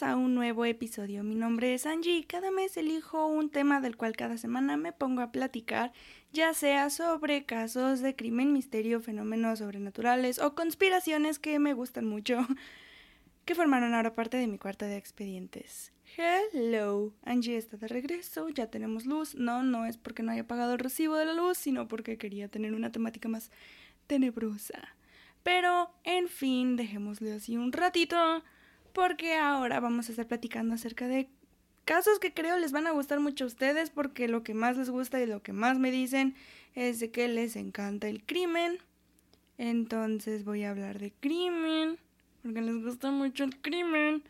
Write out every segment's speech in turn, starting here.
A un nuevo episodio. Mi nombre es Angie y cada mes elijo un tema del cual cada semana me pongo a platicar, ya sea sobre casos de crimen, misterio, fenómenos sobrenaturales o conspiraciones que me gustan mucho, que formaron ahora parte de mi cuarta de expedientes. Hello, Angie está de regreso, ya tenemos luz. No, no es porque no haya pagado el recibo de la luz, sino porque quería tener una temática más tenebrosa. Pero, en fin, dejémosle así un ratito porque ahora vamos a estar platicando acerca de casos que creo les van a gustar mucho a ustedes porque lo que más les gusta y lo que más me dicen es de que les encanta el crimen. Entonces voy a hablar de crimen porque les gusta mucho el crimen.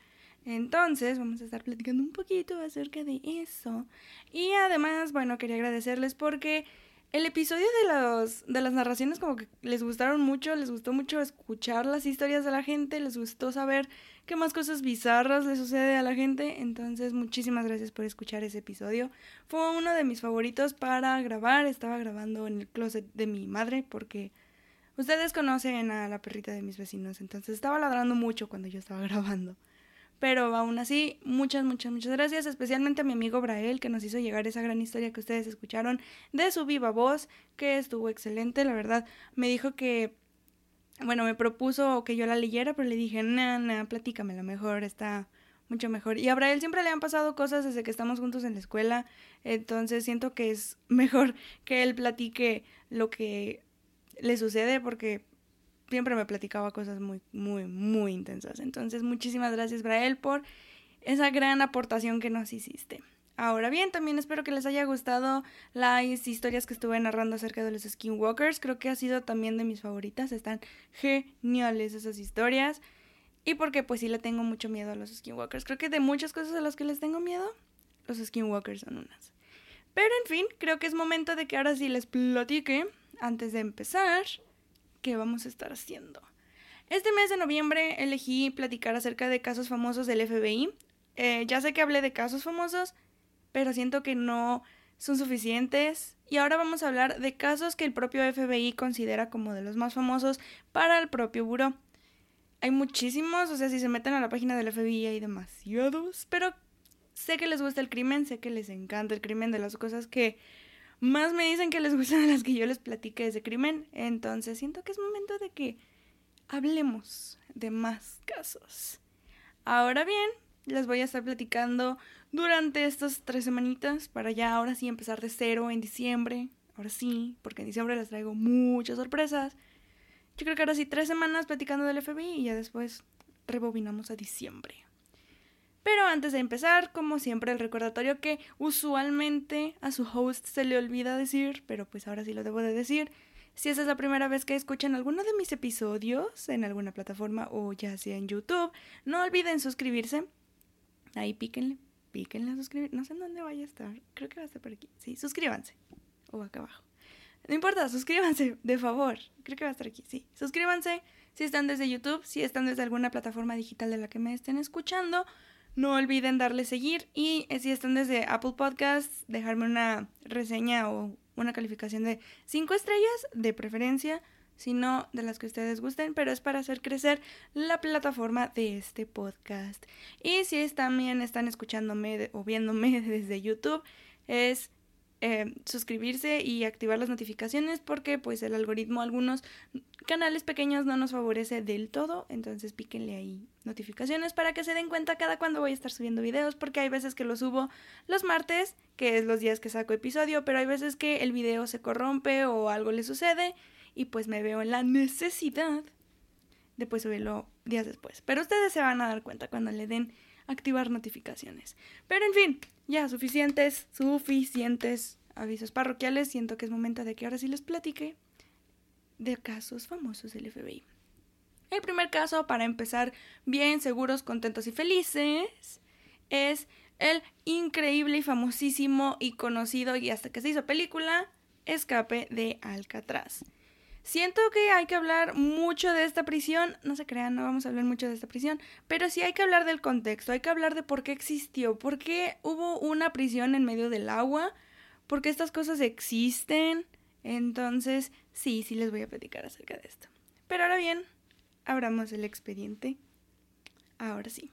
Entonces vamos a estar platicando un poquito acerca de eso. Y además, bueno, quería agradecerles porque el episodio de, los, de las narraciones como que les gustaron mucho, les gustó mucho escuchar las historias de la gente, les gustó saber qué más cosas bizarras le sucede a la gente. Entonces, muchísimas gracias por escuchar ese episodio. Fue uno de mis favoritos para grabar. Estaba grabando en el closet de mi madre porque ustedes conocen a la perrita de mis vecinos. Entonces, estaba ladrando mucho cuando yo estaba grabando. Pero aún así, muchas, muchas, muchas gracias, especialmente a mi amigo Brael, que nos hizo llegar esa gran historia que ustedes escucharon de su viva voz, que estuvo excelente, la verdad. Me dijo que, bueno, me propuso que yo la leyera, pero le dije, nana, platícamela mejor, está mucho mejor. Y a Brael siempre le han pasado cosas desde que estamos juntos en la escuela, entonces siento que es mejor que él platique lo que le sucede, porque siempre me platicaba cosas muy, muy, muy intensas. Entonces, muchísimas gracias, Brael, por esa gran aportación que nos hiciste. Ahora bien, también espero que les haya gustado las historias que estuve narrando acerca de los Skinwalkers. Creo que ha sido también de mis favoritas. Están geniales esas historias. Y porque pues sí le tengo mucho miedo a los Skinwalkers. Creo que de muchas cosas a las que les tengo miedo, los Skinwalkers son unas. Pero en fin, creo que es momento de que ahora sí les platique, antes de empezar, qué vamos a estar haciendo. Este mes de noviembre elegí platicar acerca de casos famosos del FBI. Eh, ya sé que hablé de casos famosos, pero siento que no son suficientes. Y ahora vamos a hablar de casos que el propio FBI considera como de los más famosos para el propio buró. Hay muchísimos, o sea, si se meten a la página del FBI hay demasiados, pero sé que les gusta el crimen, sé que les encanta el crimen de las cosas que más me dicen que les gustan las que yo les platique de crimen. Entonces siento que es momento de que hablemos de más casos. Ahora bien, les voy a estar platicando durante estas tres semanitas para ya ahora sí empezar de cero en diciembre. Ahora sí, porque en diciembre les traigo muchas sorpresas. Yo creo que ahora sí tres semanas platicando del FBI y ya después rebobinamos a diciembre. Pero antes de empezar, como siempre, el recordatorio que usualmente a su host se le olvida decir, pero pues ahora sí lo debo de decir. Si esa es la primera vez que escuchan alguno de mis episodios en alguna plataforma o ya sea en YouTube, no olviden suscribirse. Ahí píquenle, píquenle a suscribir. No sé en dónde vaya a estar. Creo que va a estar por aquí. Sí, suscríbanse. O acá abajo. No importa, suscríbanse, de favor. Creo que va a estar aquí. Sí, suscríbanse si están desde YouTube, si están desde alguna plataforma digital de la que me estén escuchando. No olviden darle seguir y eh, si están desde Apple Podcasts, dejarme una reseña o una calificación de 5 estrellas de preferencia, si no de las que ustedes gusten, pero es para hacer crecer la plataforma de este podcast. Y si también están escuchándome o viéndome desde YouTube, es eh, suscribirse y activar las notificaciones porque pues el algoritmo algunos canales pequeños no nos favorece del todo entonces píquenle ahí notificaciones para que se den cuenta cada cuando voy a estar subiendo videos porque hay veces que lo subo los martes que es los días que saco episodio pero hay veces que el video se corrompe o algo le sucede y pues me veo en la necesidad de pues subirlo días después. Pero ustedes se van a dar cuenta cuando le den activar notificaciones. Pero en fin, ya suficientes, suficientes avisos parroquiales. Siento que es momento de que ahora sí les platique de casos famosos del FBI. El primer caso, para empezar bien, seguros, contentos y felices, es el increíble y famosísimo y conocido y hasta que se hizo película, Escape de Alcatraz. Siento que hay que hablar mucho de esta prisión, no se crean, no vamos a hablar mucho de esta prisión, pero sí hay que hablar del contexto, hay que hablar de por qué existió, por qué hubo una prisión en medio del agua, por qué estas cosas existen. Entonces, sí, sí les voy a platicar acerca de esto. Pero ahora bien, abramos el expediente. Ahora sí.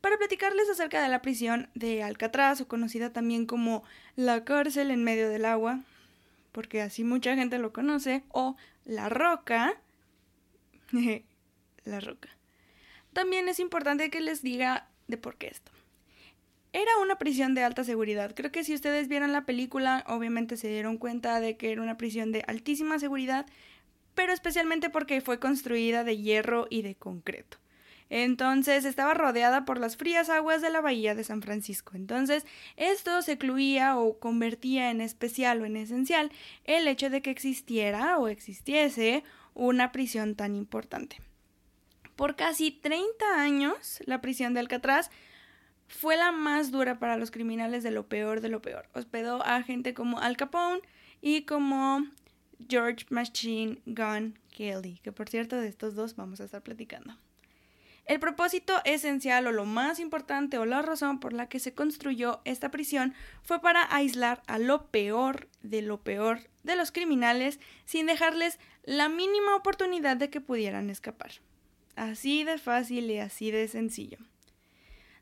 para platicarles acerca de la prisión de Alcatraz, o conocida también como la cárcel en medio del agua, porque así mucha gente lo conoce, o la roca. la roca. También es importante que les diga de por qué esto. Era una prisión de alta seguridad. Creo que si ustedes vieron la película, obviamente se dieron cuenta de que era una prisión de altísima seguridad, pero especialmente porque fue construida de hierro y de concreto. Entonces estaba rodeada por las frías aguas de la bahía de San Francisco. Entonces esto se cluía o convertía en especial o en esencial el hecho de que existiera o existiese una prisión tan importante. Por casi 30 años, la prisión de Alcatraz fue la más dura para los criminales de lo peor de lo peor. Hospedó a gente como Al Capone y como George Machine Gun Kelly, que por cierto de estos dos vamos a estar platicando. El propósito esencial o lo más importante o la razón por la que se construyó esta prisión fue para aislar a lo peor de lo peor de los criminales sin dejarles la mínima oportunidad de que pudieran escapar. Así de fácil y así de sencillo.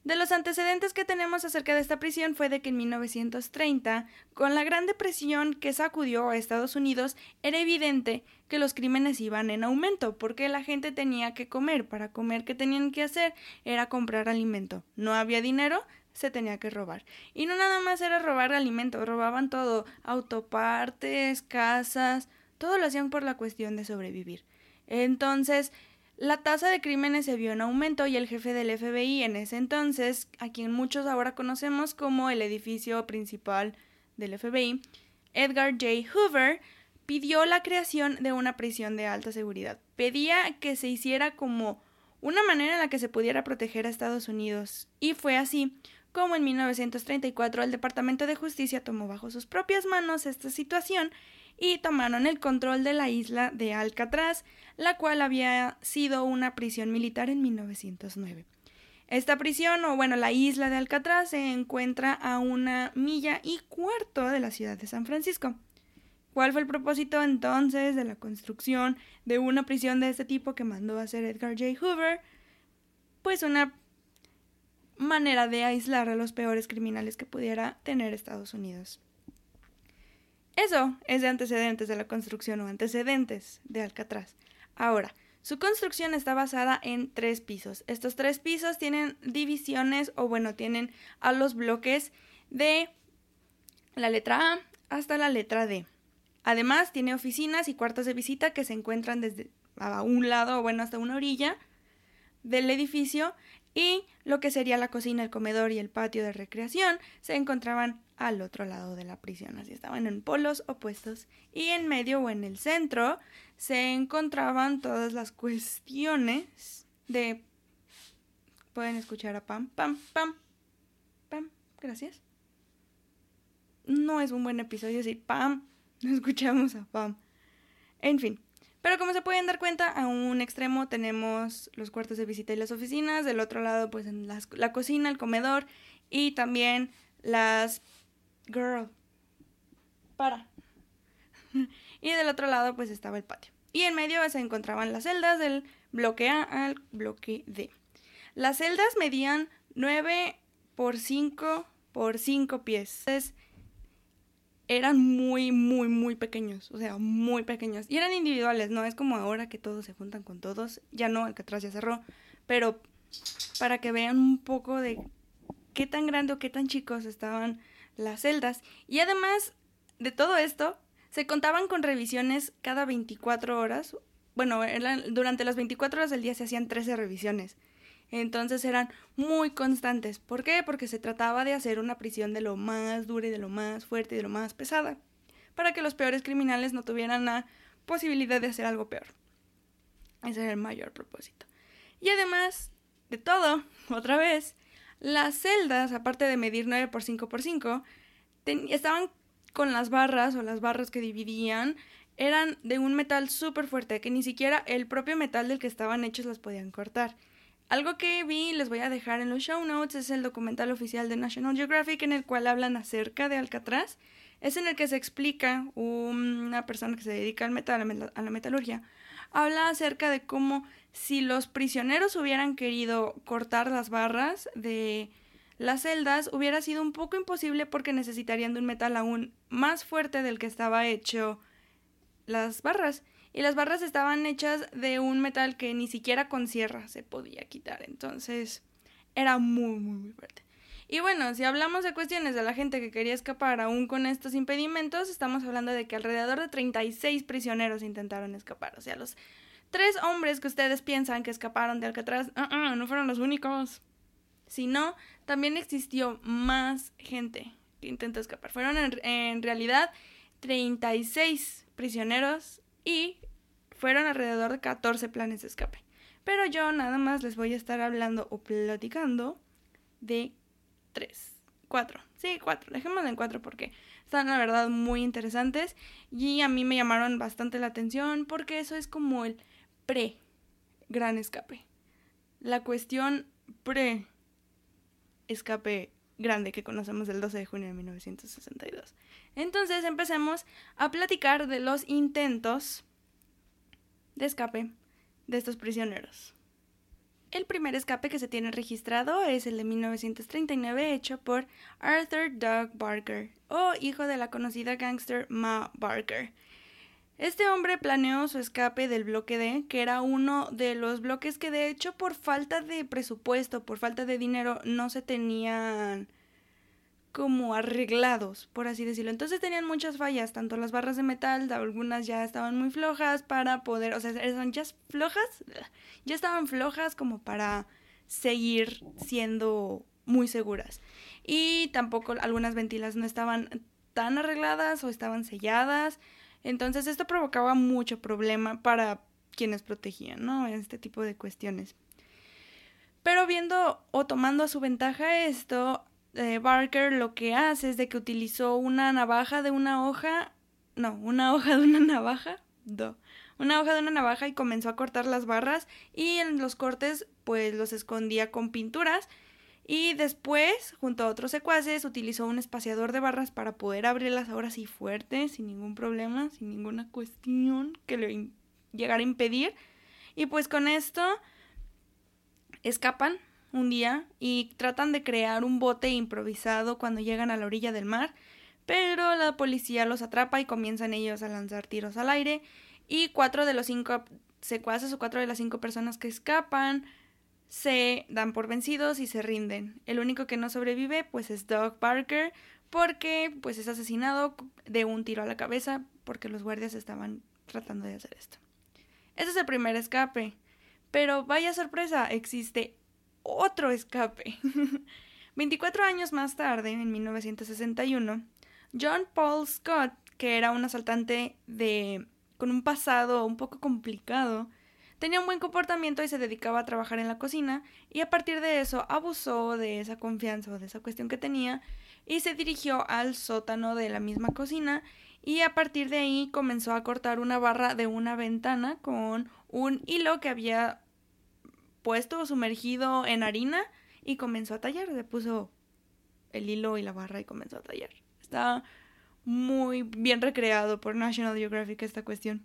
De los antecedentes que tenemos acerca de esta prisión fue de que en 1930, con la Gran Depresión que sacudió a Estados Unidos, era evidente que los crímenes iban en aumento, porque la gente tenía que comer. Para comer, ¿qué tenían que hacer? Era comprar alimento. No había dinero, se tenía que robar. Y no nada más era robar alimento, robaban todo, autopartes, casas, todo lo hacían por la cuestión de sobrevivir. Entonces, la tasa de crímenes se vio en aumento y el jefe del FBI en ese entonces, a quien muchos ahora conocemos como el edificio principal del FBI, Edgar J. Hoover, pidió la creación de una prisión de alta seguridad. Pedía que se hiciera como una manera en la que se pudiera proteger a Estados Unidos. Y fue así como en 1934 el Departamento de Justicia tomó bajo sus propias manos esta situación y tomaron el control de la isla de Alcatraz, la cual había sido una prisión militar en 1909. Esta prisión, o bueno, la isla de Alcatraz, se encuentra a una milla y cuarto de la ciudad de San Francisco. ¿Cuál fue el propósito entonces de la construcción de una prisión de este tipo que mandó a hacer Edgar J. Hoover? Pues una manera de aislar a los peores criminales que pudiera tener Estados Unidos. Eso es de antecedentes de la construcción o antecedentes de Alcatraz. Ahora, su construcción está basada en tres pisos. Estos tres pisos tienen divisiones o bueno, tienen a los bloques de la letra A hasta la letra D. Además, tiene oficinas y cuartos de visita que se encuentran desde a un lado o bueno, hasta una orilla del edificio y lo que sería la cocina, el comedor y el patio de recreación se encontraban al otro lado de la prisión, así estaban en polos opuestos y en medio o en el centro se encontraban todas las cuestiones de pueden escuchar a Pam, Pam, Pam, Pam, gracias. No es un buen episodio si Pam, no escuchamos a Pam. En fin, pero como se pueden dar cuenta, a un extremo tenemos los cuartos de visita y las oficinas, del otro lado pues en la cocina, el comedor y también las... Girl. Para. y del otro lado pues estaba el patio. Y en medio se encontraban las celdas del bloque A al bloque D. Las celdas medían 9 por 5 por 5 pies. Entonces, eran muy, muy, muy pequeños, o sea, muy pequeños. Y eran individuales, no es como ahora que todos se juntan con todos. Ya no, Alcatraz ya cerró. Pero para que vean un poco de qué tan grande o qué tan chicos estaban las celdas. Y además de todo esto, se contaban con revisiones cada 24 horas. Bueno, durante las 24 horas del día se hacían 13 revisiones. Entonces eran muy constantes. ¿Por qué? Porque se trataba de hacer una prisión de lo más dura y de lo más fuerte y de lo más pesada, para que los peores criminales no tuvieran la posibilidad de hacer algo peor. Ese era el mayor propósito. Y además de todo, otra vez, las celdas, aparte de medir 9 por 5 por 5, estaban con las barras o las barras que dividían, eran de un metal súper fuerte, que ni siquiera el propio metal del que estaban hechos las podían cortar. Algo que vi, les voy a dejar en los show notes, es el documental oficial de National Geographic en el cual hablan acerca de Alcatraz. Es en el que se explica una persona que se dedica al metal, a la metalurgia, habla acerca de cómo si los prisioneros hubieran querido cortar las barras de las celdas, hubiera sido un poco imposible porque necesitarían de un metal aún más fuerte del que estaba hecho las barras. Y las barras estaban hechas de un metal que ni siquiera con sierra se podía quitar. Entonces era muy, muy, muy fuerte. Y bueno, si hablamos de cuestiones de la gente que quería escapar aún con estos impedimentos, estamos hablando de que alrededor de 36 prisioneros intentaron escapar. O sea, los tres hombres que ustedes piensan que escaparon de Alcatraz, uh no fueron los únicos. Sino, también existió más gente que intentó escapar. Fueron en, en realidad 36 prisioneros y fueron alrededor de 14 planes de escape. Pero yo nada más les voy a estar hablando o platicando de tres, cuatro, sí, cuatro, dejémoslo en cuatro porque están la verdad muy interesantes y a mí me llamaron bastante la atención porque eso es como el pre gran escape. La cuestión pre escape grande que conocemos del 12 de junio de 1962. Entonces empecemos a platicar de los intentos de escape de estos prisioneros. El primer escape que se tiene registrado es el de 1939 hecho por Arthur Doug Barker, o hijo de la conocida gangster Ma Barker. Este hombre planeó su escape del bloque D, que era uno de los bloques que de hecho por falta de presupuesto, por falta de dinero, no se tenían como arreglados, por así decirlo. Entonces tenían muchas fallas, tanto las barras de metal, algunas ya estaban muy flojas para poder, o sea, son ya flojas, ya estaban flojas como para seguir siendo muy seguras. Y tampoco algunas ventilas no estaban tan arregladas o estaban selladas. Entonces esto provocaba mucho problema para quienes protegían, ¿no? Este tipo de cuestiones. Pero viendo o tomando a su ventaja esto, eh, Barker lo que hace es de que utilizó una navaja de una hoja, no, una hoja de una navaja, do, una hoja de una navaja y comenzó a cortar las barras y en los cortes pues los escondía con pinturas y después, junto a otros secuaces, utilizó un espaciador de barras para poder abrirlas ahora sí fuerte, sin ningún problema, sin ninguna cuestión que le llegara a impedir. Y pues con esto escapan un día y tratan de crear un bote improvisado cuando llegan a la orilla del mar, pero la policía los atrapa y comienzan ellos a lanzar tiros al aire y cuatro de los cinco secuaces o cuatro de las cinco personas que escapan se dan por vencidos y se rinden. El único que no sobrevive pues es Doug Parker porque pues es asesinado de un tiro a la cabeza porque los guardias estaban tratando de hacer esto. Ese es el primer escape. Pero vaya sorpresa, existe otro escape. 24 años más tarde, en 1961, John Paul Scott, que era un asaltante de con un pasado un poco complicado, tenía un buen comportamiento y se dedicaba a trabajar en la cocina, y a partir de eso abusó de esa confianza o de esa cuestión que tenía y se dirigió al sótano de la misma cocina y a partir de ahí comenzó a cortar una barra de una ventana con un hilo que había puesto sumergido en harina y comenzó a tallar. Se puso el hilo y la barra y comenzó a tallar. Está muy bien recreado por National Geographic esta cuestión.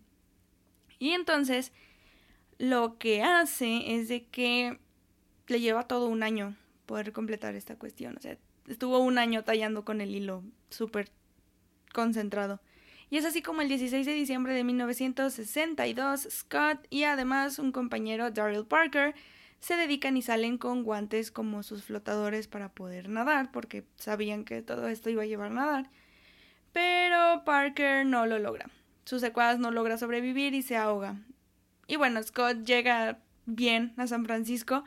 Y entonces lo que hace es de que le lleva todo un año poder completar esta cuestión. O sea, estuvo un año tallando con el hilo súper concentrado. Y es así como el 16 de diciembre de 1962, Scott y además un compañero, Daryl Parker, se dedican y salen con guantes como sus flotadores para poder nadar, porque sabían que todo esto iba a llevar a nadar. Pero Parker no lo logra. Su secuaz no logra sobrevivir y se ahoga. Y bueno, Scott llega bien a San Francisco,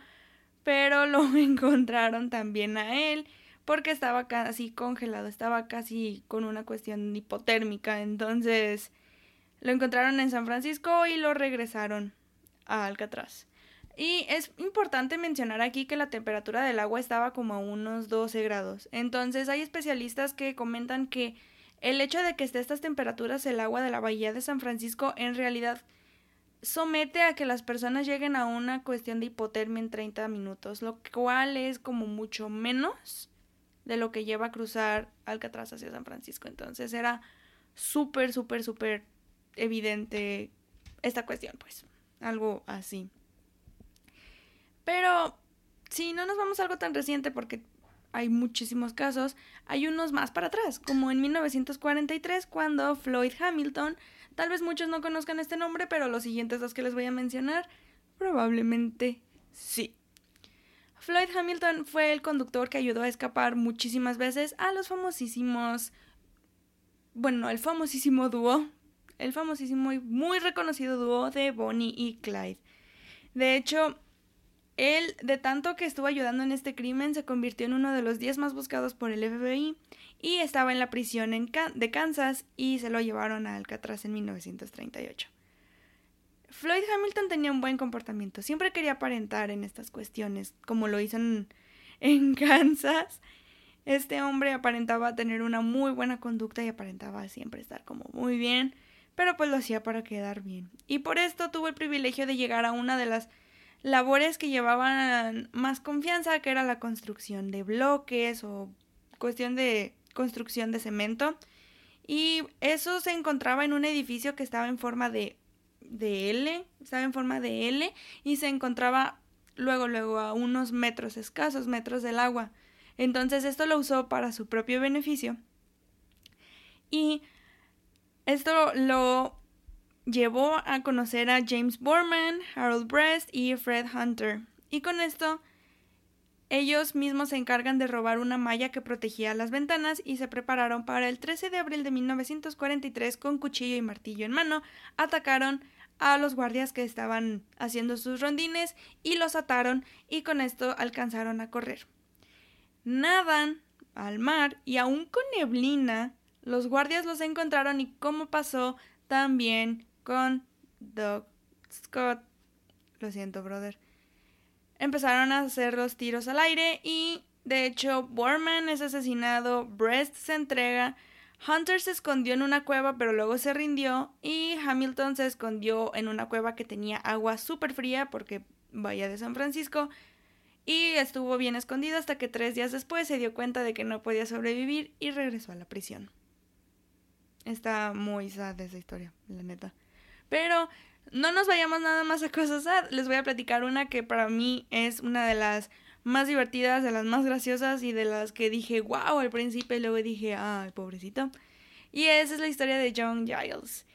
pero lo encontraron también a él porque estaba casi congelado, estaba casi con una cuestión hipotérmica, entonces lo encontraron en San Francisco y lo regresaron a Alcatraz. Y es importante mencionar aquí que la temperatura del agua estaba como a unos 12 grados. Entonces hay especialistas que comentan que el hecho de que esté a estas temperaturas el agua de la bahía de San Francisco en realidad somete a que las personas lleguen a una cuestión de hipotermia en 30 minutos, lo cual es como mucho menos de lo que lleva a cruzar Alcatraz hacia San Francisco. Entonces era súper, súper, súper evidente esta cuestión, pues, algo así. Pero si no nos vamos a algo tan reciente porque hay muchísimos casos, hay unos más para atrás, como en 1943 cuando Floyd Hamilton, tal vez muchos no conozcan este nombre, pero los siguientes dos que les voy a mencionar, probablemente sí. Floyd Hamilton fue el conductor que ayudó a escapar muchísimas veces a los famosísimos, bueno, el famosísimo dúo, el famosísimo y muy reconocido dúo de Bonnie y Clyde. De hecho, él, de tanto que estuvo ayudando en este crimen, se convirtió en uno de los 10 más buscados por el FBI y estaba en la prisión de Kansas y se lo llevaron a Alcatraz en 1938. Floyd Hamilton tenía un buen comportamiento, siempre quería aparentar en estas cuestiones, como lo hizo en, en Kansas. Este hombre aparentaba tener una muy buena conducta y aparentaba siempre estar como muy bien, pero pues lo hacía para quedar bien. Y por esto tuvo el privilegio de llegar a una de las labores que llevaban más confianza, que era la construcción de bloques o cuestión de construcción de cemento. Y eso se encontraba en un edificio que estaba en forma de, de L, estaba en forma de L y se encontraba luego, luego a unos metros escasos, metros del agua. Entonces esto lo usó para su propio beneficio. Y esto lo llevó a conocer a James Borman, Harold Brest y Fred Hunter. Y con esto, ellos mismos se encargan de robar una malla que protegía las ventanas y se prepararon para el 13 de abril de 1943 con cuchillo y martillo en mano. Atacaron a los guardias que estaban haciendo sus rondines y los ataron y con esto alcanzaron a correr. Nadan al mar y aún con neblina, los guardias los encontraron y como pasó también con Doug Scott. Lo siento, brother. Empezaron a hacer los tiros al aire y, de hecho, Borman es asesinado, Brest se entrega, Hunter se escondió en una cueva pero luego se rindió y Hamilton se escondió en una cueva que tenía agua súper fría porque vaya de San Francisco y estuvo bien escondido hasta que tres días después se dio cuenta de que no podía sobrevivir y regresó a la prisión. Está muy sad esa historia, la neta. Pero no nos vayamos nada más a cosas sad. Les voy a platicar una que para mí es una de las más divertidas, de las más graciosas y de las que dije, wow, al principio y luego dije, ay, pobrecito. Y esa es la historia de John Giles.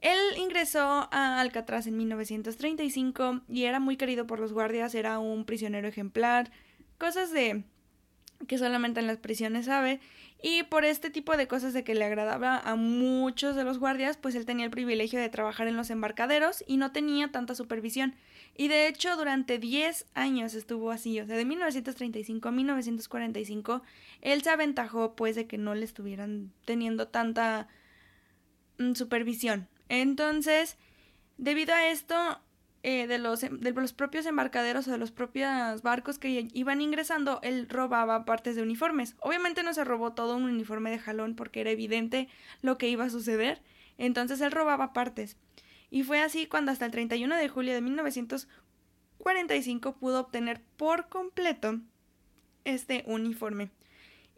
Él ingresó a Alcatraz en 1935 y era muy querido por los guardias, era un prisionero ejemplar, cosas de que solamente en las prisiones sabe, y por este tipo de cosas de que le agradaba a muchos de los guardias, pues él tenía el privilegio de trabajar en los embarcaderos y no tenía tanta supervisión. Y de hecho durante 10 años estuvo así, o sea, de 1935 a 1945, él se aventajó pues de que no le estuvieran teniendo tanta mm, supervisión. Entonces, debido a esto, eh, de, los, de los propios embarcaderos o de los propios barcos que iban ingresando, él robaba partes de uniformes. Obviamente no se robó todo un uniforme de jalón porque era evidente lo que iba a suceder. Entonces él robaba partes. Y fue así cuando hasta el 31 de julio de 1945 pudo obtener por completo este uniforme.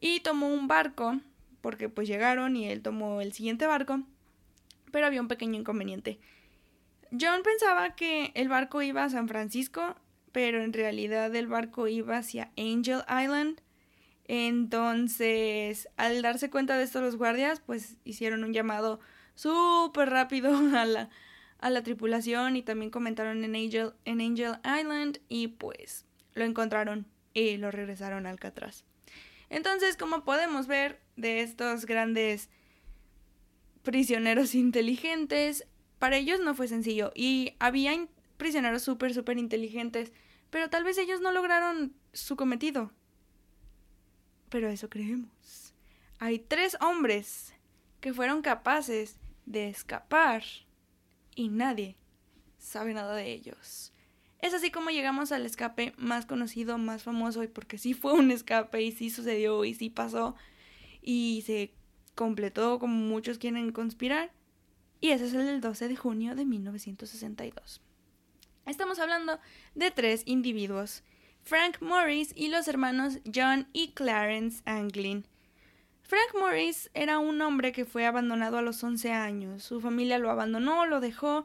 Y tomó un barco, porque pues llegaron y él tomó el siguiente barco, pero había un pequeño inconveniente. John pensaba que el barco iba a San Francisco, pero en realidad el barco iba hacia Angel Island. Entonces, al darse cuenta de esto los guardias, pues hicieron un llamado súper rápido a la, a la tripulación y también comentaron en Angel, en Angel Island y pues lo encontraron y lo regresaron a Alcatraz. Entonces, como podemos ver de estos grandes prisioneros inteligentes, para ellos no fue sencillo y había prisioneros súper, súper inteligentes, pero tal vez ellos no lograron su cometido. Pero eso creemos. Hay tres hombres que fueron capaces de escapar y nadie sabe nada de ellos. Es así como llegamos al escape más conocido, más famoso, y porque sí fue un escape y sí sucedió y sí pasó y se completó como muchos quieren conspirar y ese es el del 12 de junio de 1962. Estamos hablando de tres individuos, Frank Morris y los hermanos John y Clarence Anglin. Frank Morris era un hombre que fue abandonado a los 11 años. Su familia lo abandonó, lo dejó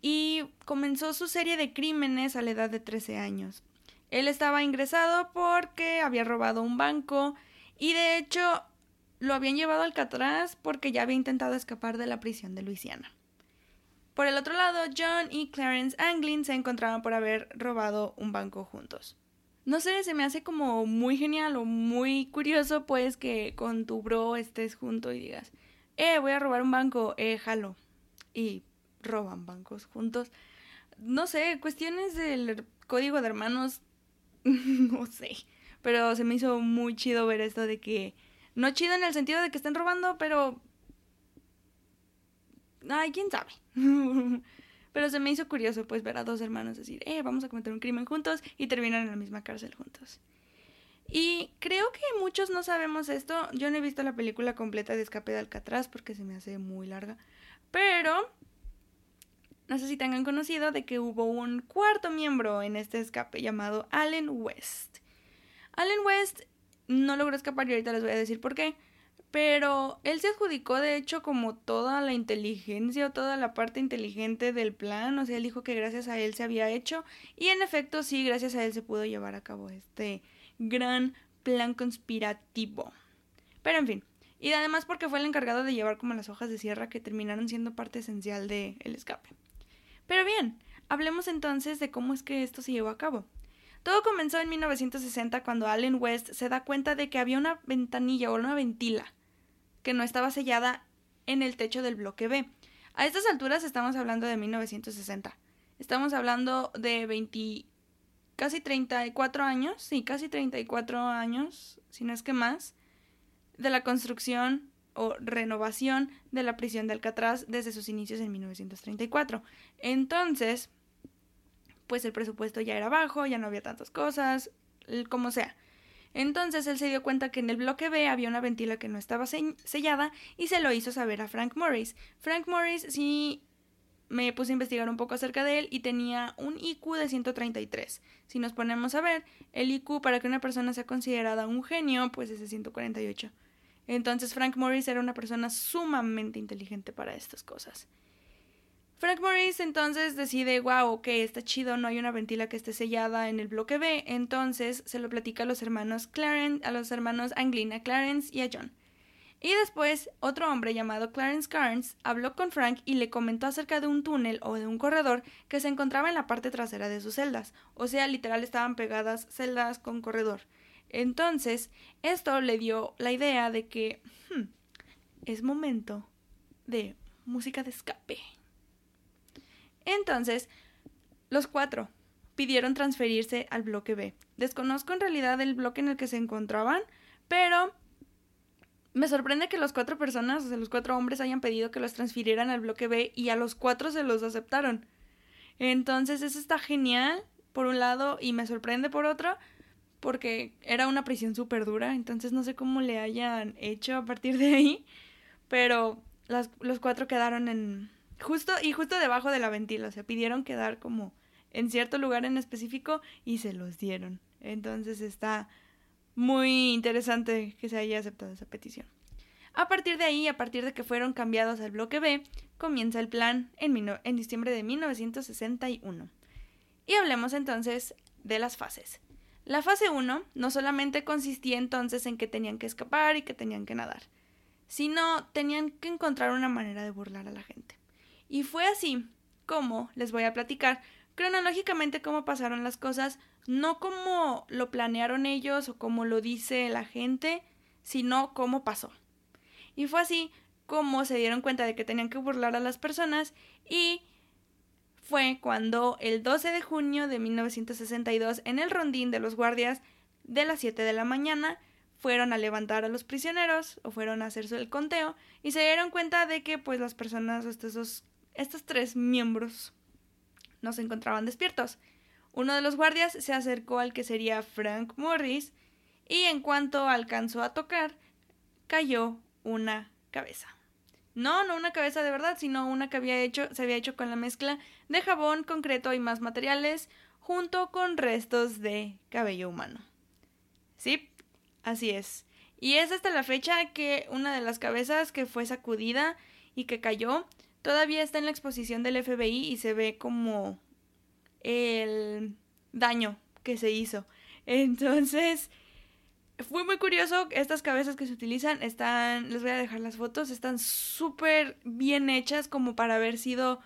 y comenzó su serie de crímenes a la edad de 13 años. Él estaba ingresado porque había robado un banco y de hecho lo habían llevado al Alcatraz porque ya había intentado escapar de la prisión de Luisiana. Por el otro lado, John y Clarence Anglin se encontraban por haber robado un banco juntos. No sé, se me hace como muy genial o muy curioso pues que con tu bro estés junto y digas, eh, voy a robar un banco, eh, jalo. Y roban bancos juntos. No sé, cuestiones del código de hermanos, no sé. Pero se me hizo muy chido ver esto de que, no chido en el sentido de que estén robando, pero Ay, quién sabe. Pero se me hizo curioso pues ver a dos hermanos decir, eh, vamos a cometer un crimen juntos y terminan en la misma cárcel juntos. Y creo que muchos no sabemos esto. Yo no he visto la película completa de Escape de Alcatraz porque se me hace muy larga. Pero no sé si tengan conocido de que hubo un cuarto miembro en este escape llamado Allen West. Allen West no logró escapar y ahorita les voy a decir por qué. Pero él se adjudicó de hecho como toda la inteligencia o toda la parte inteligente del plan, o sea, él dijo que gracias a él se había hecho y en efecto sí, gracias a él se pudo llevar a cabo este gran plan conspirativo. Pero en fin, y además porque fue el encargado de llevar como las hojas de sierra que terminaron siendo parte esencial del el escape. Pero bien, hablemos entonces de cómo es que esto se llevó a cabo. Todo comenzó en 1960 cuando Allen West se da cuenta de que había una ventanilla o una ventila que no estaba sellada en el techo del bloque B. A estas alturas estamos hablando de 1960. Estamos hablando de 20, casi 34 años, sí, casi 34 años, si no es que más, de la construcción o renovación de la prisión de Alcatraz desde sus inicios en 1934. Entonces, pues el presupuesto ya era bajo, ya no había tantas cosas, como sea. Entonces él se dio cuenta que en el bloque B había una ventila que no estaba sellada y se lo hizo saber a Frank Morris. Frank Morris sí me puse a investigar un poco acerca de él y tenía un IQ de 133. Si nos ponemos a ver, el IQ para que una persona sea considerada un genio, pues es de 148. Entonces Frank Morris era una persona sumamente inteligente para estas cosas. Frank Morris entonces decide, wow, ok, está chido, no hay una ventila que esté sellada en el bloque B, entonces se lo platica a los hermanos Clarence, a los hermanos Anglina Clarence y a John. Y después, otro hombre llamado Clarence Carnes habló con Frank y le comentó acerca de un túnel o de un corredor que se encontraba en la parte trasera de sus celdas, o sea, literal estaban pegadas celdas con corredor. Entonces, esto le dio la idea de que hmm, es momento de música de escape. Entonces, los cuatro pidieron transferirse al bloque B. Desconozco en realidad el bloque en el que se encontraban, pero me sorprende que los cuatro personas, o sea, los cuatro hombres hayan pedido que los transfirieran al bloque B y a los cuatro se los aceptaron. Entonces, eso está genial, por un lado, y me sorprende por otro, porque era una prisión súper dura, entonces no sé cómo le hayan hecho a partir de ahí, pero los cuatro quedaron en, Justo, y justo debajo de la ventila, o sea, pidieron quedar como en cierto lugar en específico y se los dieron. Entonces está muy interesante que se haya aceptado esa petición. A partir de ahí, a partir de que fueron cambiados al bloque B, comienza el plan en, diciembre de 1961. Y hablemos entonces de las fases. La fase 1 no solamente consistía entonces en que tenían que escapar y que tenían que nadar, sino tenían que encontrar una manera de burlar a la gente. Y fue así como les voy a platicar cronológicamente cómo pasaron las cosas, no como lo planearon ellos o como lo dice la gente, sino cómo pasó. Y fue así como se dieron cuenta de que tenían que burlar a las personas y fue cuando el 12 de junio de 1962 en el rondín de los guardias de las 7 de la mañana fueron a levantar a los prisioneros o fueron a hacer el conteo y se dieron cuenta de que pues las personas, estos dos estos tres miembros no se encontraban despiertos. Uno de los guardias se acercó al que sería Frank Morris y en cuanto alcanzó a tocar, cayó una cabeza. No, no una cabeza de verdad, sino una que había hecho, se había hecho con la mezcla de jabón, concreto y más materiales, junto con restos de cabello humano. Sí, así es. Y es hasta la fecha que una de las cabezas que fue sacudida y que cayó todavía está en la exposición del FBI y se ve como el daño que se hizo. Entonces, fue muy curioso, estas cabezas que se utilizan están, les voy a dejar las fotos, están súper bien hechas como para haber sido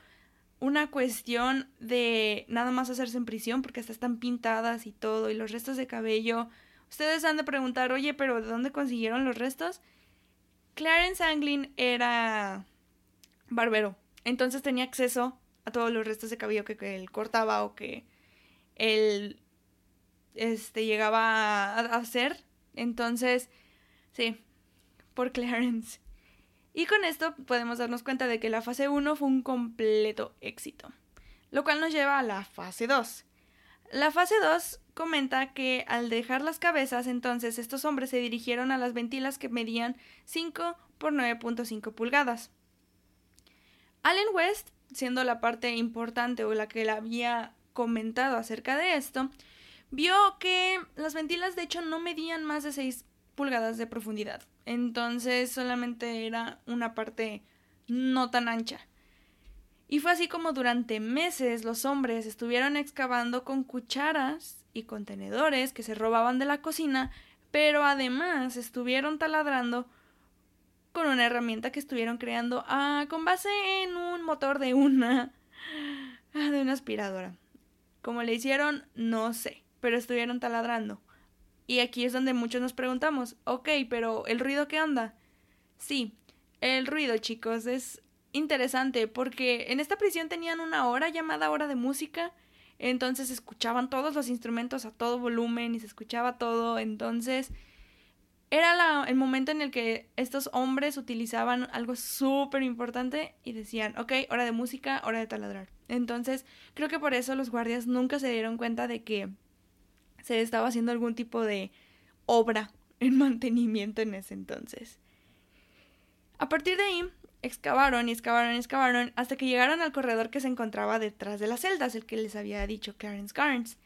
una cuestión de nada más hacerse en prisión porque hasta están pintadas y todo y los restos de cabello. Ustedes han de preguntar, oye, pero ¿de dónde consiguieron los restos? Clarence Anglin era barbero, entonces tenía acceso a todos los restos de cabello que, él cortaba o que él este, llegaba a hacer. Entonces, sí, por Clarence. Y con esto podemos darnos cuenta de que la fase 1 fue un completo éxito, lo cual nos lleva a la fase 2. La fase 2 comenta que al dejar las cabezas, entonces estos hombres se dirigieron a las ventilas que medían 5 por 9.5 pulgadas. Allen West, siendo la parte importante o la que le había comentado acerca de esto, vio que las ventilas de hecho no medían más de 6 pulgadas de profundidad. Entonces solamente era una parte no tan ancha. Y fue así como durante meses los hombres estuvieron excavando con cucharas y contenedores que se robaban de la cocina, pero además estuvieron taladrando con una herramienta que estuvieron creando ah, con base en un motor de una ah, de una aspiradora. Como le hicieron, no sé pero estuvieron taladrando. Y aquí es donde muchos nos preguntamos, ok, pero ¿el ruido qué onda? Sí, el ruido, chicos, es interesante porque en esta prisión tenían una hora llamada hora de música, entonces escuchaban todos los instrumentos a todo volumen y se escuchaba todo, entonces era el momento en el que estos hombres utilizaban algo súper importante y decían, ok, hora de música, hora de taladrar. Entonces creo que por eso los guardias nunca se dieron cuenta de que se estaba haciendo algún tipo de obra en mantenimiento en ese entonces. A partir de ahí, excavaron y excavaron y excavaron hasta que llegaron al corredor que se encontraba detrás de las celdas, el que les había dicho Clarence Carnes.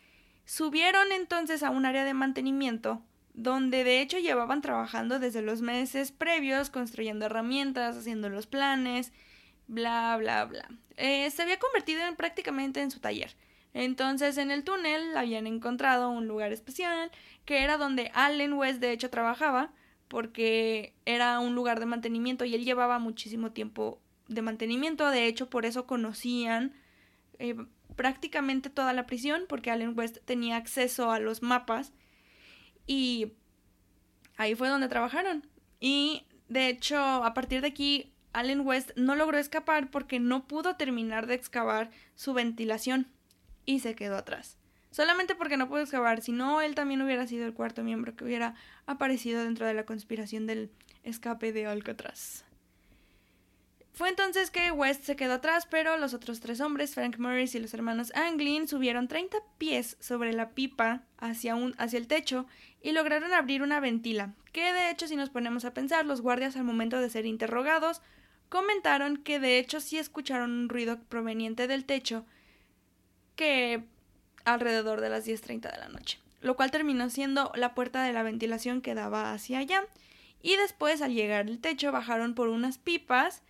Subieron entonces a un área de mantenimiento donde de hecho llevaban trabajando desde los meses previos, construyendo herramientas, haciendo los planes, bla, bla, bla. Eh, se había convertido en, prácticamente en su taller. Entonces en el túnel habían encontrado un lugar especial que era donde Allen West de hecho trabajaba porque era un lugar de mantenimiento y él llevaba muchísimo tiempo de mantenimiento, de hecho por eso conocían eh, prácticamente toda la prisión porque Allen West tenía acceso a los mapas y ahí fue donde trabajaron y de hecho a partir de aquí Allen West no logró escapar porque no pudo terminar de excavar su ventilación y se quedó atrás. Solamente porque no pudo excavar, si no, él también hubiera sido el cuarto miembro que hubiera aparecido dentro de la conspiración del escape de Alcatraz. Fue entonces que West se quedó atrás, pero los otros tres hombres, Frank Morris y los hermanos Anglin, subieron 30 pies sobre la pipa hacia, un, hacia el techo y lograron abrir una ventila, que de hecho si nos ponemos a pensar, los guardias al momento de ser interrogados comentaron que de hecho sí escucharon un ruido proveniente del techo que alrededor de las 10.30 de la noche, lo cual terminó siendo la puerta de la ventilación que daba hacia allá. Y después, al llegar al techo, bajaron por unas pipas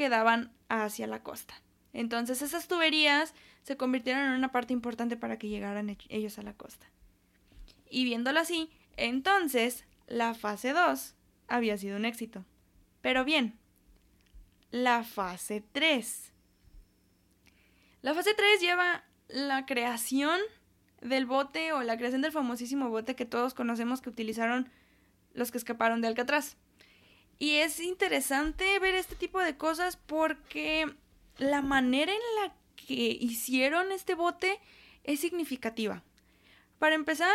que daban hacia la costa. Entonces esas tuberías se convirtieron en una parte importante para que llegaran ellos a la costa. Y viéndolo así, entonces la fase 2 había sido un éxito. Pero bien, la fase 3. La fase 3 lleva la creación del bote o la creación del famosísimo bote que todos conocemos que utilizaron los que escaparon de Alcatraz. Y es interesante ver este tipo de cosas porque la manera en la que hicieron este bote es significativa. Para empezar,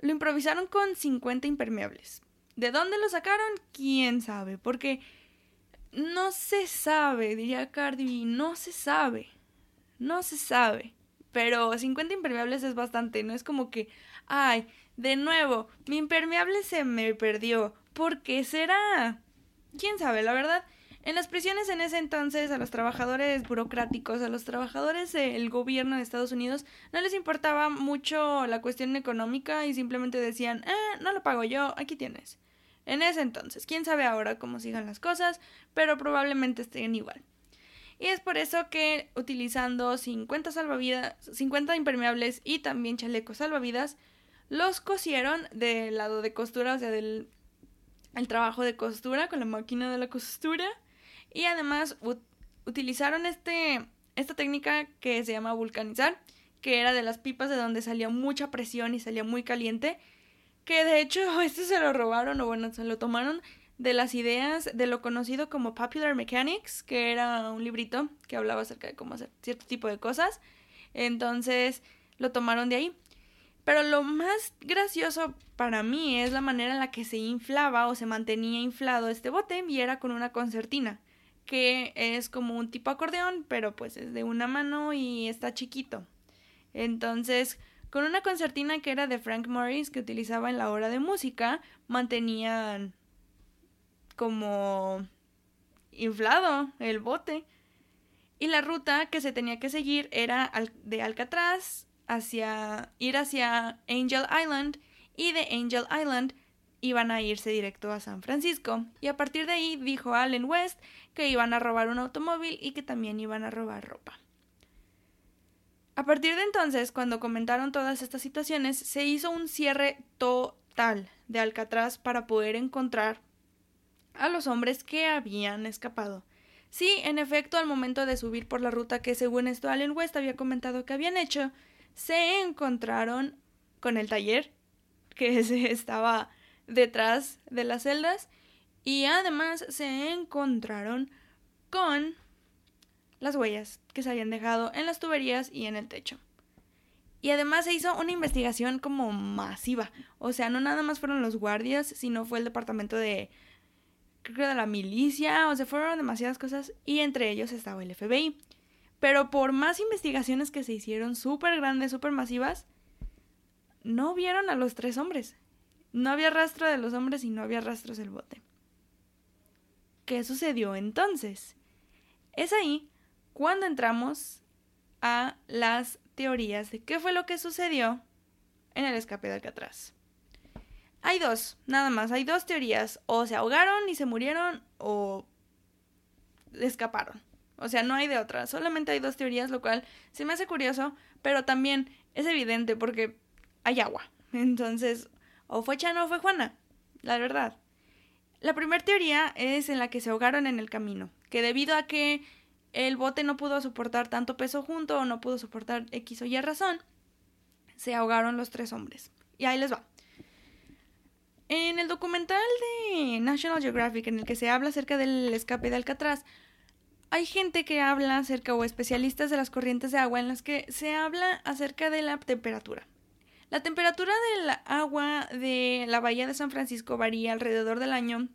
lo improvisaron con 50 impermeables. ¿De dónde lo sacaron? ¿Quién sabe? Porque no se sabe, diría Cardi no se sabe. No se sabe. Pero 50 impermeables es bastante, no es como que, ay, de nuevo, mi impermeable se me perdió. ¿Por qué será? ¿Quién sabe? La verdad, en las prisiones en ese entonces a los trabajadores burocráticos, a los trabajadores del gobierno de Estados Unidos, no les importaba mucho la cuestión económica y simplemente decían, eh, no lo pago yo, aquí tienes. En ese entonces, quién sabe ahora cómo sigan las cosas, pero probablemente estén igual. Y es por eso que utilizando 50 salvavidas, 50 impermeables y también chalecos salvavidas, los cosieron del lado de costura, o sea, del el trabajo de costura con la máquina de la costura. Y además utilizaron este, esta técnica que se llama vulcanizar, que era de las pipas de donde salía mucha presión y salía muy caliente. Que de hecho, este se lo robaron, o bueno, se lo tomaron de las ideas de lo conocido como Popular Mechanics, que era un librito que hablaba acerca de cómo hacer cierto tipo de cosas. Entonces, lo tomaron de ahí. Pero lo más gracioso para mí es la manera en la que se inflaba o se mantenía inflado este bote y era con una concertina, que es como un tipo acordeón, pero pues es de una mano y está chiquito. Entonces, con una concertina que era de Frank Morris que utilizaba en la hora de música, mantenían como inflado el bote. Y la ruta que se tenía que seguir era de Alcatraz hacia ir hacia Angel Island y de Angel Island iban a irse directo a San Francisco. Y a partir de ahí dijo Allen West que iban a robar un automóvil y que también iban a robar ropa. A partir de entonces, cuando comentaron todas estas situaciones, se hizo un cierre total de Alcatraz para poder encontrar a los hombres que habían escapado. Sí, en efecto, al momento de subir por la ruta que según esto Allen West había comentado que habían hecho, se encontraron con el taller que estaba detrás de las celdas y además se encontraron con las huellas que se habían dejado en las tuberías y en el techo. Y además se hizo una investigación como masiva. O sea, no nada más fueron los guardias, sino fue el departamento de creo que de la milicia, o sea, fueron demasiadas cosas y entre ellos estaba el FBI. Pero por más investigaciones que se hicieron súper grandes, súper masivas, no vieron a los tres hombres. No había rastro de los hombres y no había rastros del bote. ¿Qué sucedió entonces? Es ahí cuando entramos a las teorías de qué fue lo que sucedió en el escape de Alcatraz. Hay dos, nada más, hay dos teorías. O se ahogaron y se murieron o escaparon. O sea, no hay de otra. Solamente hay dos teorías, lo cual se me hace curioso, pero también es evidente porque hay agua. Entonces, o fue Chano o fue Juana, la verdad. La primera teoría es en la que se ahogaron en el camino, que debido a que el bote no pudo soportar tanto peso junto o no pudo soportar X o Y razón, se ahogaron los tres hombres. Y ahí les va. En el documental de National Geographic en el que se habla acerca del escape de Alcatraz, hay gente que habla acerca o especialistas de las corrientes de agua en las que se habla acerca de la temperatura. La temperatura del agua de la bahía de San Francisco varía alrededor del año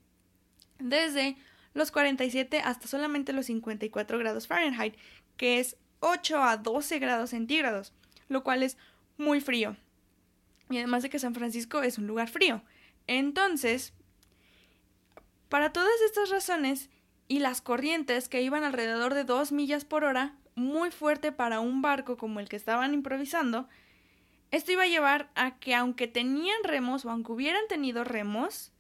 desde los 47 hasta solamente los 54 grados Fahrenheit, que es 8 a 12 grados centígrados, lo cual es muy frío. Y además de que San Francisco es un lugar frío. Entonces, para todas estas razones, y las corrientes que iban alrededor de dos millas por hora, muy fuerte para un barco como el que estaban improvisando, esto iba a llevar a que aunque tenían remos o aunque hubieran tenido remos,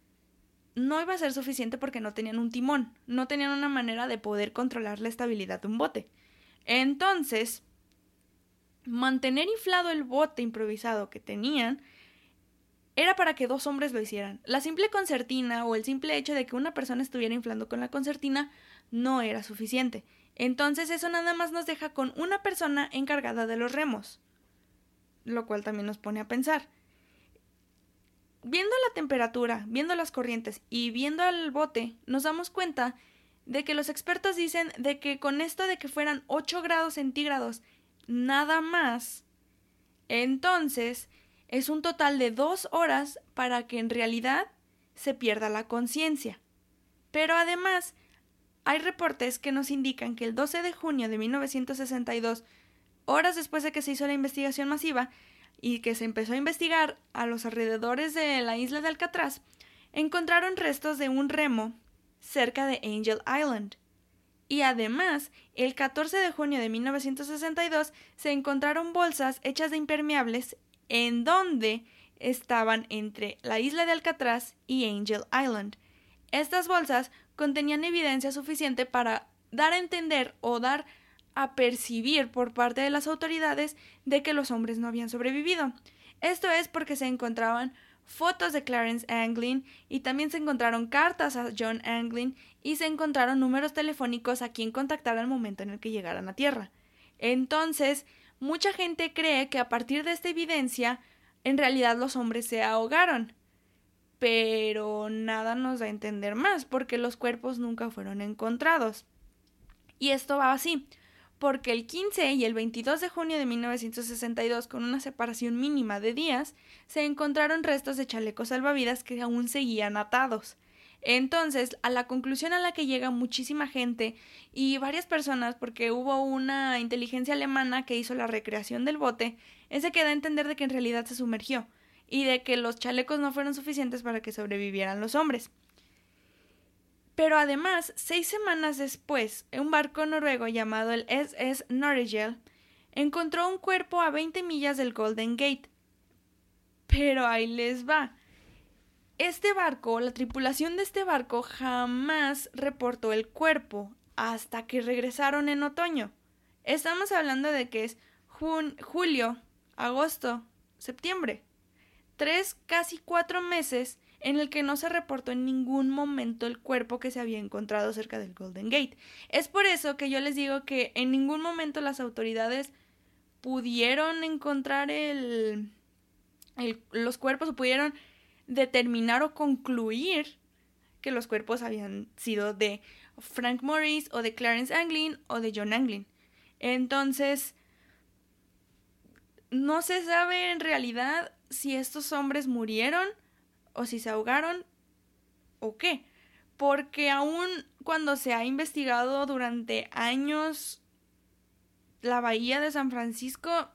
no iba a ser suficiente porque no tenían un timón, no tenían una manera de poder controlar la estabilidad de un bote. Entonces, mantener inflado el bote improvisado que tenían era para que dos hombres lo hicieran. La simple concertina o el simple hecho de que una persona estuviera inflando con la concertina no era suficiente. Entonces eso nada más nos deja con una persona encargada de los remos. Lo cual también nos pone a pensar. Viendo la temperatura, viendo las corrientes y viendo al bote, nos damos cuenta de que los expertos dicen de que con esto de que fueran 8 grados centígrados nada más, entonces es un total de dos horas para que en realidad se pierda la conciencia. Pero además, hay reportes que nos indican que el 12 de junio de 1962, horas después de que se hizo la investigación masiva y que se empezó a investigar a los alrededores de la isla de Alcatraz, encontraron restos de un remo cerca de Angel Island. Y además, el 14 de junio de 1962 se encontraron bolsas hechas de impermeables en donde estaban entre la isla de Alcatraz y Angel Island. Estas bolsas contenían evidencia suficiente para dar a entender o dar a percibir por parte de las autoridades de que los hombres no habían sobrevivido. Esto es porque se encontraban fotos de Clarence Anglin y también se encontraron cartas a John Anglin y se encontraron números telefónicos a quien contactar al momento en el que llegaran a Tierra. Entonces, mucha gente cree que a partir de esta evidencia, en realidad los hombres se ahogaron. Pero nada nos da a entender más, porque los cuerpos nunca fueron encontrados. Y esto va así porque el 15 y el 22 de junio de 1962, con una separación mínima de días, se encontraron restos de chalecos salvavidas que aún seguían atados. Entonces, a la conclusión a la que llega muchísima gente y varias personas, porque hubo una inteligencia alemana que hizo la recreación del bote, es de que da a entender de que en realidad se sumergió y de que los chalecos no fueron suficientes para que sobrevivieran los hombres. Pero además, seis semanas después, un barco noruego llamado el SS Norwegian encontró un cuerpo a 20 millas del Golden Gate. Pero ahí les va. Este barco, la tripulación de este barco jamás reportó el cuerpo hasta que regresaron en otoño. Estamos hablando de que es julio, agosto, septiembre. Tres, casi cuatro meses en el que no se reportó en ningún momento el cuerpo que se había encontrado cerca del Golden Gate. Es por eso que yo les digo que en ningún momento las autoridades pudieron encontrar el, los cuerpos o pudieron determinar o concluir que los cuerpos habían sido de Frank Morris o de Clarence Anglin o de John Anglin. Entonces, no se sabe en realidad si estos hombres murieron o si se ahogaron o qué. Porque aún cuando se ha investigado durante años la bahía de San Francisco,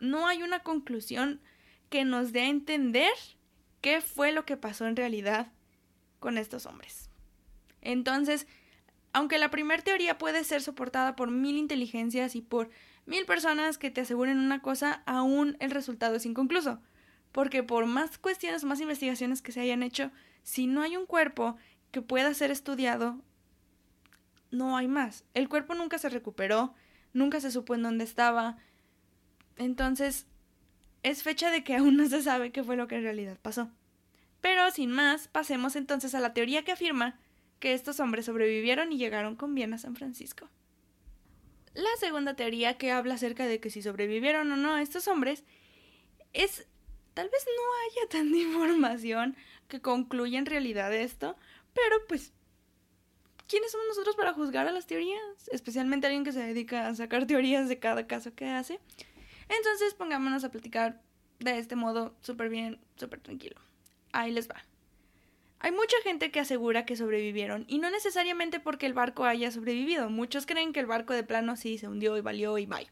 no hay una conclusión que nos dé a entender qué fue lo que pasó en realidad con estos hombres. Entonces, aunque la primera teoría puede ser soportada por mil inteligencias y por mil personas que te aseguren una cosa, aún el resultado es inconcluso. Porque por más cuestiones, más investigaciones que se hayan hecho, si no hay un cuerpo que pueda ser estudiado, no hay más. El cuerpo nunca se recuperó, nunca se supo en dónde estaba. Entonces, es fecha de que aún no se sabe qué fue lo que en realidad pasó. Pero sin más, pasemos entonces a la teoría que afirma que estos hombres sobrevivieron y llegaron con bien a San Francisco. La segunda teoría que habla acerca de que si sobrevivieron o no estos hombres es Tal vez no haya tanta información que concluya en realidad esto, pero pues, ¿quiénes somos nosotros para juzgar a las teorías? Especialmente alguien que se dedica a sacar teorías de cada caso que hace. Entonces pongámonos a platicar de este modo súper bien, súper tranquilo. Ahí les va. Hay mucha gente que asegura que sobrevivieron y no necesariamente porque el barco haya sobrevivido. Muchos creen que el barco de plano sí se hundió y valió y bye.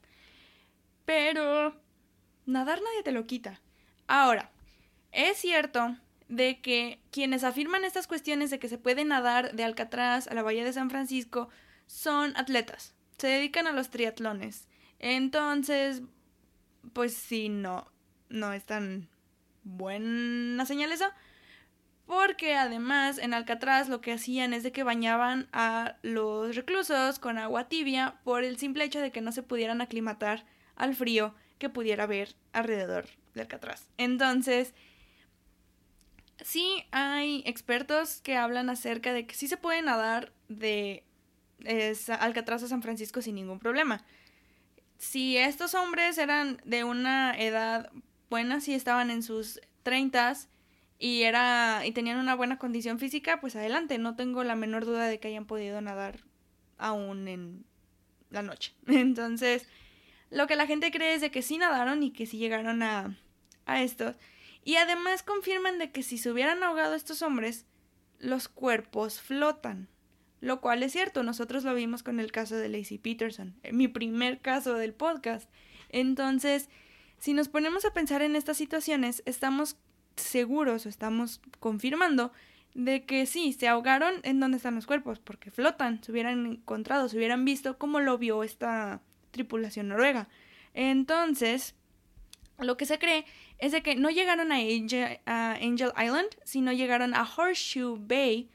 Pero nadar nadie te lo quita. Ahora, es cierto de que quienes afirman estas cuestiones de que se puede nadar de Alcatraz a la Bahía de San Francisco son atletas, se dedican a los triatlones. Entonces, pues sí, no, no es tan buena señal eso. Porque además en Alcatraz lo que hacían es de que bañaban a los reclusos con agua tibia por el simple hecho de que no se pudieran aclimatar al frío que pudiera haber alrededor de Alcatraz. Entonces, sí hay expertos que hablan acerca de que sí se puede nadar de Alcatraz a San Francisco sin ningún problema. Si estos hombres eran de una edad buena, si estaban en sus treintas y era y tenían una buena condición física, pues adelante, no tengo la menor duda de que hayan podido nadar aún en la noche. Entonces, lo que la gente cree es de que sí nadaron y que sí llegaron a, a esto. Y además confirman de que si se hubieran ahogado estos hombres, los cuerpos flotan. Lo cual es cierto, nosotros lo vimos con el caso de Lacey Peterson, mi primer caso del podcast. Entonces, si nos ponemos a pensar en estas situaciones, estamos seguros o estamos confirmando de que sí, se ahogaron en donde están los cuerpos, porque flotan, se hubieran encontrado, se hubieran visto como lo vio esta tripulación noruega. Entonces, lo que se cree es de que no llegaron a Angel, Island, sino llegaron a Horseshoe Bay,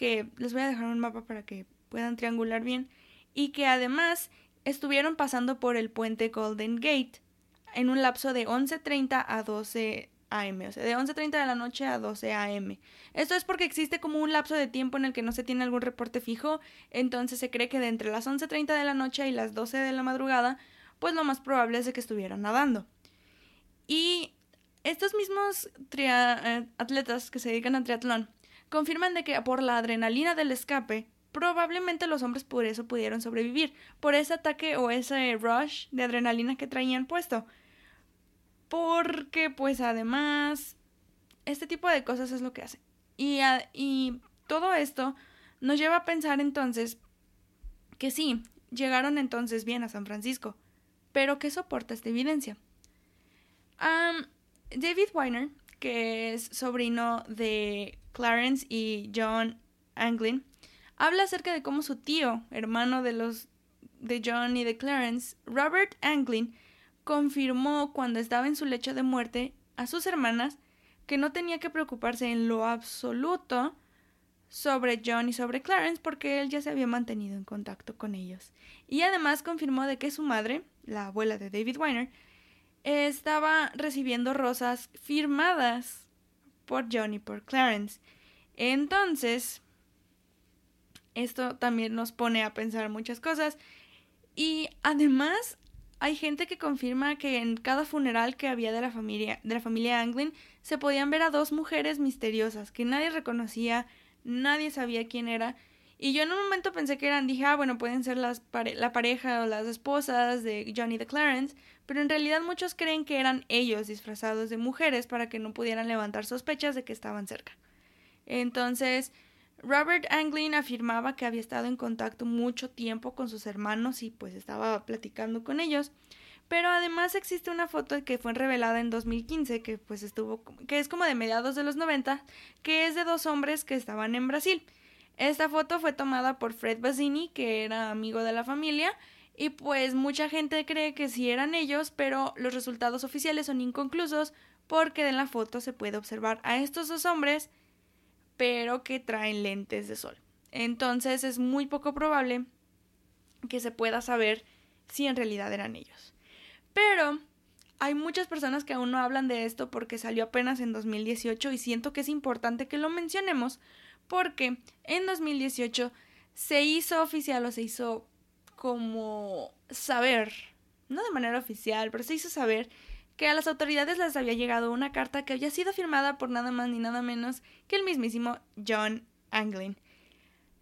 que les voy a dejar un mapa para que puedan triangular bien, y que además estuvieron pasando por el puente Golden Gate en un lapso de 11.30 a 12 AM, o sea, de 11.30 de la noche a 12 AM. Esto es porque existe como un lapso de tiempo en el que no se tiene algún reporte fijo, entonces se cree que de entre las 11.30 de la noche y las 12 de la madrugada, pues lo más probable es de que estuvieran nadando. Y estos mismos eh, atletas que se dedican al triatlón confirman de que por la adrenalina del escape, probablemente los hombres por eso pudieron sobrevivir, por ese ataque o ese rush de adrenalina que traían puesto. Porque pues además, este tipo de cosas es lo que hacen. Y, y todo esto nos lleva a pensar entonces que sí, llegaron entonces bien a San Francisco, pero ¿qué soporta esta evidencia? David Weiner, que es sobrino de Clarence y John Anglin, habla acerca de cómo su tío, hermano de los de John y de Clarence, Robert Anglin, confirmó cuando estaba en su lecho de muerte a sus hermanas que no tenía que preocuparse en lo absoluto sobre John y sobre Clarence porque él ya se había mantenido en contacto con ellos. Y además confirmó de que su madre, la abuela de David Weiner, estaba recibiendo rosas firmadas por John por Clarence. Entonces, esto también nos pone a pensar muchas cosas. Y además, hay gente que confirma que en cada funeral que había de la familia, de la familia Anglin, se podían ver a dos mujeres misteriosas que nadie reconocía, nadie sabía quién era. Y yo en un momento pensé que eran, dije, ah, bueno, pueden ser las la pareja o las esposas de Johnny de Clarence, pero en realidad muchos creen que eran ellos disfrazados de mujeres para que no pudieran levantar sospechas de que estaban cerca. Entonces, Robert Anglin afirmaba que había estado en contacto mucho tiempo con sus hermanos y pues estaba platicando con ellos. Pero además existe una foto que fue revelada en 2015, que pues estuvo, que es como de mediados de los 90, que es de dos hombres que estaban en Brasil. Esta foto fue tomada por Fred Bazzini, que era amigo de la familia, y pues mucha gente cree que sí eran ellos, pero los resultados oficiales son inconclusos porque en la foto se puede observar a estos dos hombres, pero que traen lentes de sol. Entonces es muy poco probable que se pueda saber si en realidad eran ellos. Pero hay muchas personas que aún no hablan de esto porque salió apenas en 2018 y siento que es importante que lo mencionemos porque en 2018 se hizo oficial o se hizo como saber, no de manera oficial, pero se hizo saber que a las autoridades les había llegado una carta que había sido firmada por nada más ni nada menos que el mismísimo John Anglin.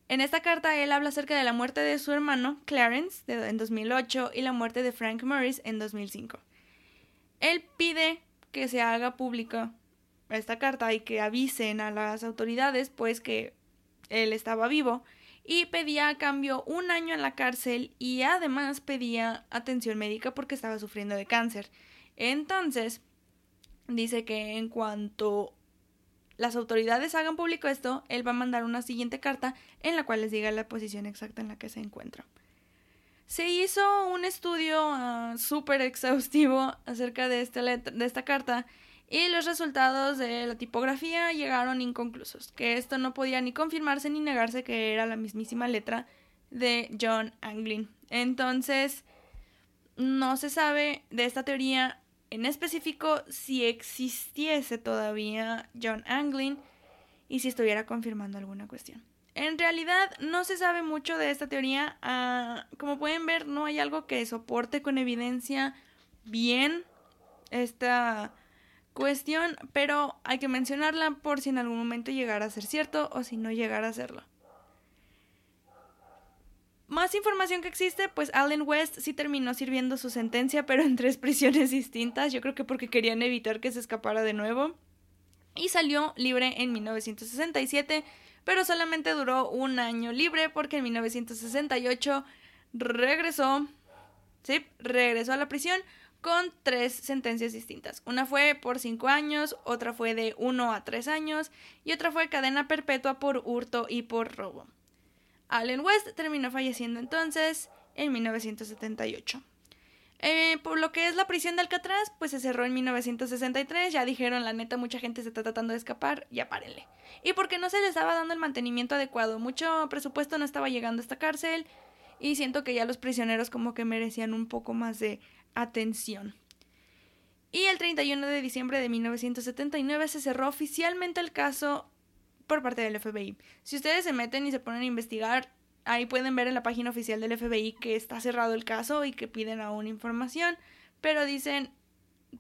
En esta carta él habla acerca de la muerte de su hermano Clarence en 2008 y la muerte de Frank Morris en 2005. Él pide que se haga pública esta carta y que avisen a las autoridades pues que él estaba vivo y pedía a cambio un año en la cárcel y además pedía atención médica porque estaba sufriendo de cáncer. Entonces, dice que en cuanto las autoridades hagan público esto, él va a mandar una siguiente carta en la cual les diga la posición exacta en la que se encuentra. Se hizo un estudio ah, súper exhaustivo acerca de, este de esta carta y los resultados de la tipografía llegaron inconclusos, que esto no podía ni confirmarse ni negarse que era la mismísima letra de John Anglin. Entonces, no se sabe de esta teoría en específico si existiese todavía John Anglin y si estuviera confirmando alguna cuestión. En realidad no se sabe mucho de esta teoría. Ah, como pueden ver, no hay algo que soporte con evidencia bien esta cuestión, pero hay que mencionarla por si en algún momento llegara a ser cierto o si no llegara a serlo. Más información que existe, pues Allen West sí terminó sirviendo su sentencia, pero en tres prisiones distintas, yo creo que porque querían evitar que se escapara de nuevo. Y salió libre en 1967, pero solamente duró un año libre porque en 1968 regresó, sí, regresó a la prisión con tres sentencias distintas. Una fue por cinco años, otra fue de uno a tres años y otra fue cadena perpetua por hurto y por robo. Allen West terminó falleciendo entonces en 1978. Eh, por lo que es la prisión de Alcatraz, pues se cerró en 1963. Ya dijeron, la neta, mucha gente se está tratando de escapar, ya párenle. Y porque no se les estaba dando el mantenimiento adecuado. Mucho presupuesto no estaba llegando a esta cárcel. Y siento que ya los prisioneros como que merecían un poco más de atención. Y el 31 de diciembre de 1979 se cerró oficialmente el caso por parte del FBI. Si ustedes se meten y se ponen a investigar, ahí pueden ver en la página oficial del FBI que está cerrado el caso y que piden aún información, pero dicen,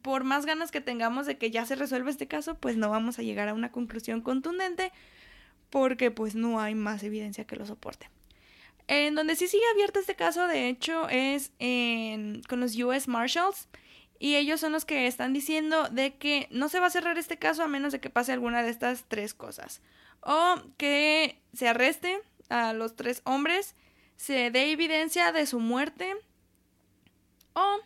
por más ganas que tengamos de que ya se resuelva este caso, pues no vamos a llegar a una conclusión contundente porque pues no hay más evidencia que lo soporte. En donde sí sigue abierto este caso, de hecho, es con los US Marshals. Y ellos son los que están diciendo de que no se va a cerrar este caso a menos de que pase alguna de estas tres cosas. O que se arreste a los tres hombres, se dé evidencia de su muerte. O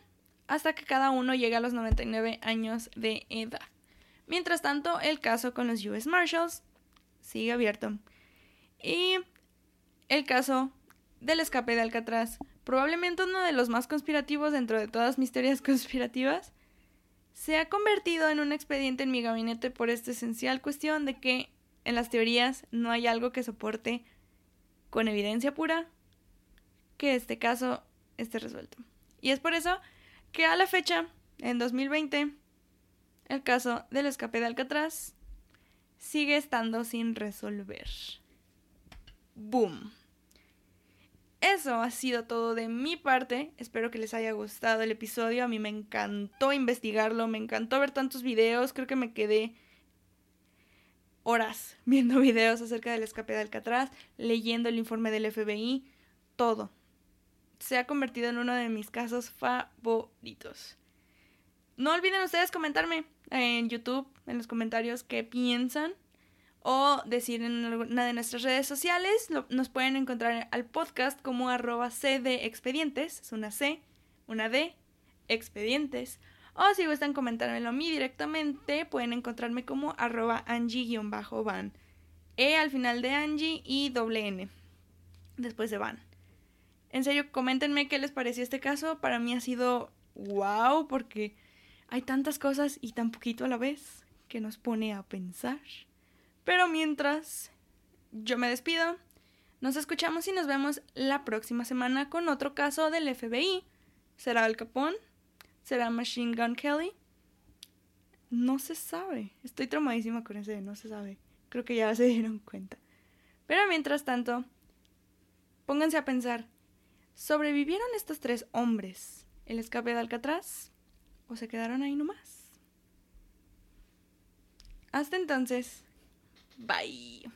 hasta que cada uno llegue a los 99 años de edad. Mientras tanto, el caso con los US Marshals sigue abierto. Y el caso del escape de Alcatraz, probablemente uno de los más conspirativos dentro de todas mis teorías conspirativas, se ha convertido en un expediente en mi gabinete por esta esencial cuestión de que en las teorías no hay algo que soporte con evidencia pura que este caso esté resuelto. Y es por eso que a la fecha, en 2020, el caso del escape de Alcatraz sigue estando sin resolver. Boom. Eso ha sido todo de mi parte. Espero que les haya gustado el episodio. A mí me encantó investigarlo, me encantó ver tantos videos. Creo que me quedé horas viendo videos acerca del escape de Alcatraz, leyendo el informe del FBI, todo. Se ha convertido en uno de mis casos favoritos. No olviden ustedes comentarme en YouTube, en los comentarios, qué piensan o decir en una de nuestras redes sociales. nos pueden encontrar al podcast como arroba C de expedientes, es una C, una D, expedientes. O si gustan comentármelo a mí directamente, pueden encontrarme como arroba Angie-van. E al final de Angie y doble N. Después de van. En serio, coméntenme qué les pareció este caso. Para mí ha sido wow porque hay tantas cosas y tan poquito a la vez que nos pone a pensar. Pero mientras, yo me despido. Nos escuchamos y nos vemos la próxima semana con otro caso del FBI. ¿Será Al Capón? ¿Será Machine Gun Kelly? No se sabe. Estoy traumadísima con ese, no se sabe. Creo que ya se dieron cuenta. Pero mientras tanto, pónganse a pensar, ¿sobrevivieron estos tres hombres el escape de Alcatraz? ¿O se quedaron ahí nomás? Hasta entonces. Bye.